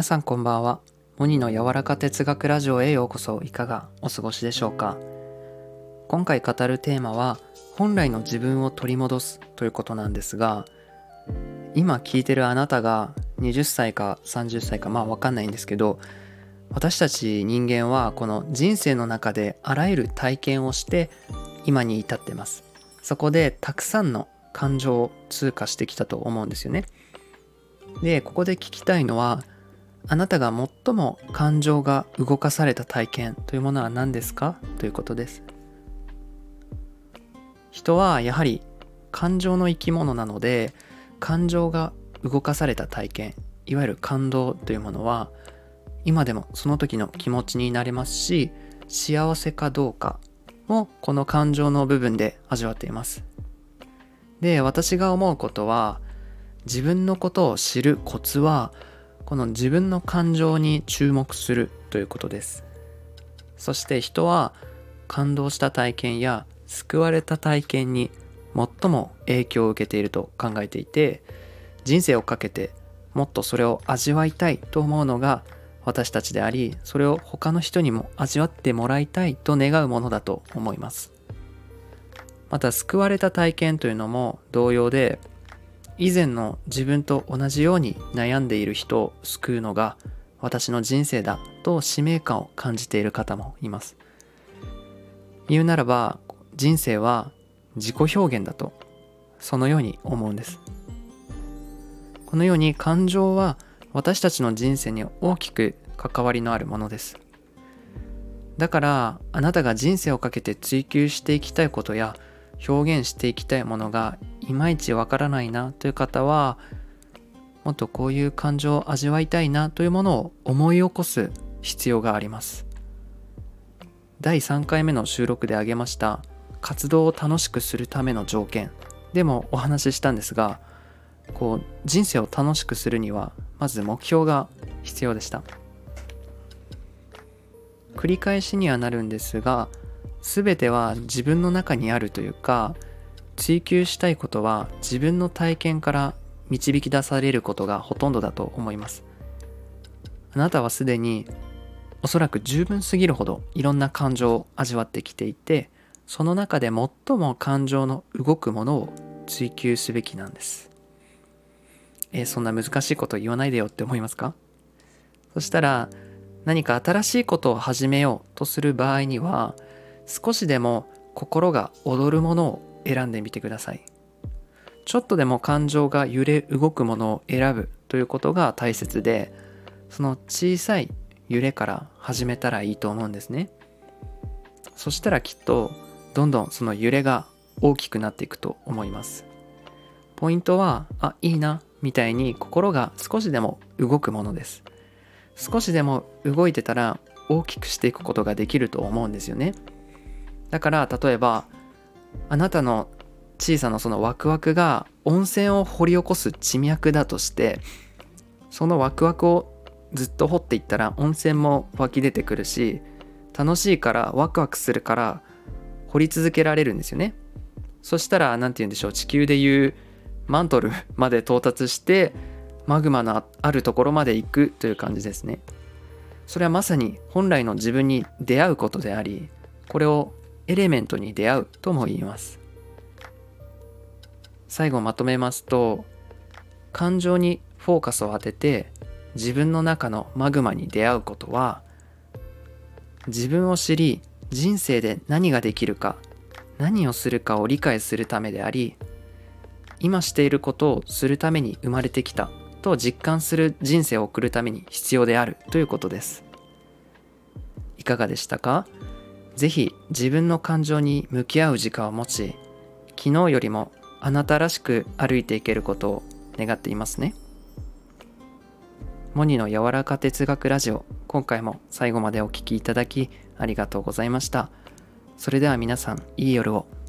皆さんこんばんは。モニの柔らか哲学ラジオへようこそ。いかがお過ごしでしょうか？今回語るテーマは本来の自分を取り戻すということなんですが今聞いてるあなたが20歳か30歳かまあ分かんないんですけど私たち人間はこの人生の中であらゆる体験をして今に至ってます。そこでたくさんの感情を通過してきたと思うんですよね。でここで聞きたいのはあなたが最も感情が動かされた体験というものは何ですか？ということです。人はやはり感情の生き物なので感情が動かされた体験いわゆる感動というものは今でもその時の気持ちになれますし幸せかどうかもこの感情の部分で味わっています。で私が思うことは自分のことを知るコツはこの自分の感情に注目するということです。そして人は感動した体験や救われた体験に最も影響を受けていると考えていて人生をかけてもっとそれを味わいたいと思うのが私たちでありそれを他の人にも味わってもらいたいと願うものだと思います。また救われた体験というのも同様で以前の自分と同じように悩んでいる人を救うのが私の人生だと使命感を感じている方もいます。言うならば人生は自己表現だとそのように思うんです。このように感情は私たちの人生に大きく関わりのあるものです。だからあなたが人生をかけて追求していきたいことや表現していきたいものがいまいちわからないなという方はもっとこういう感情を味わいたいなというものを思い起こす必要があります。第3回目の収録で挙げました活動を楽しくするための条件。でもお話ししたんですがこう人生を楽しくするにはまず目標が必要でした。繰り返しにはなるんですが全ては自分の中にあるというか追求したいことは自分の体験から導き出されることがほとんどだと思います。あなたはすでにおそらく十分すぎるほどいろんな感情を味わってきていてその中で最も感情の動くものを追求すべきなんです。えー、そんな難しいこと言わないでよって思いますか？そしたら何か新しいことを始めようとする場合には少しでも心が躍るものを選んでみてください。ちょっとでも感情が揺れ動くものを選ぶということが大切でその小さい揺れから始めたらいいと思うんですね。そしたらきっとどんどんその揺れが大きくなっていくと思います。ポイントはあいいなみたいに心が少しでも動くものです。少しでも動いてたら大きくしていくことができると思うんですよね。だから例えばあなたの小さなそのワクワクが温泉を掘り起こす地脈だとしてそのワクワクをずっと掘っていったら温泉も湧き出てくるし楽しいからワクワクするから掘り続けられるんですよね。そしたら何て言うんでしょう地球でいうマントルまで到達してマグマのあるところまで行くという感じですね。それはまさに本来の自分に出会うことでありこれをエレメントに出会うとも言います。最後まとめますと感情にフォーカスを当てて自分の中のマグマに出会うことは自分を知り人生で何ができるか何をするかを理解するためであり今していることをするために生まれてきたと実感する人生を送るために必要であるということです。いかがでしたか？ぜひ自分の感情に向き合う時間を持ち昨日よりもあなたらしく歩いていけることを願っていますね。モニの柔らか哲学ラジオ今回も最後までお聴きいただきありがとうございました。それでは皆さんいい夜を。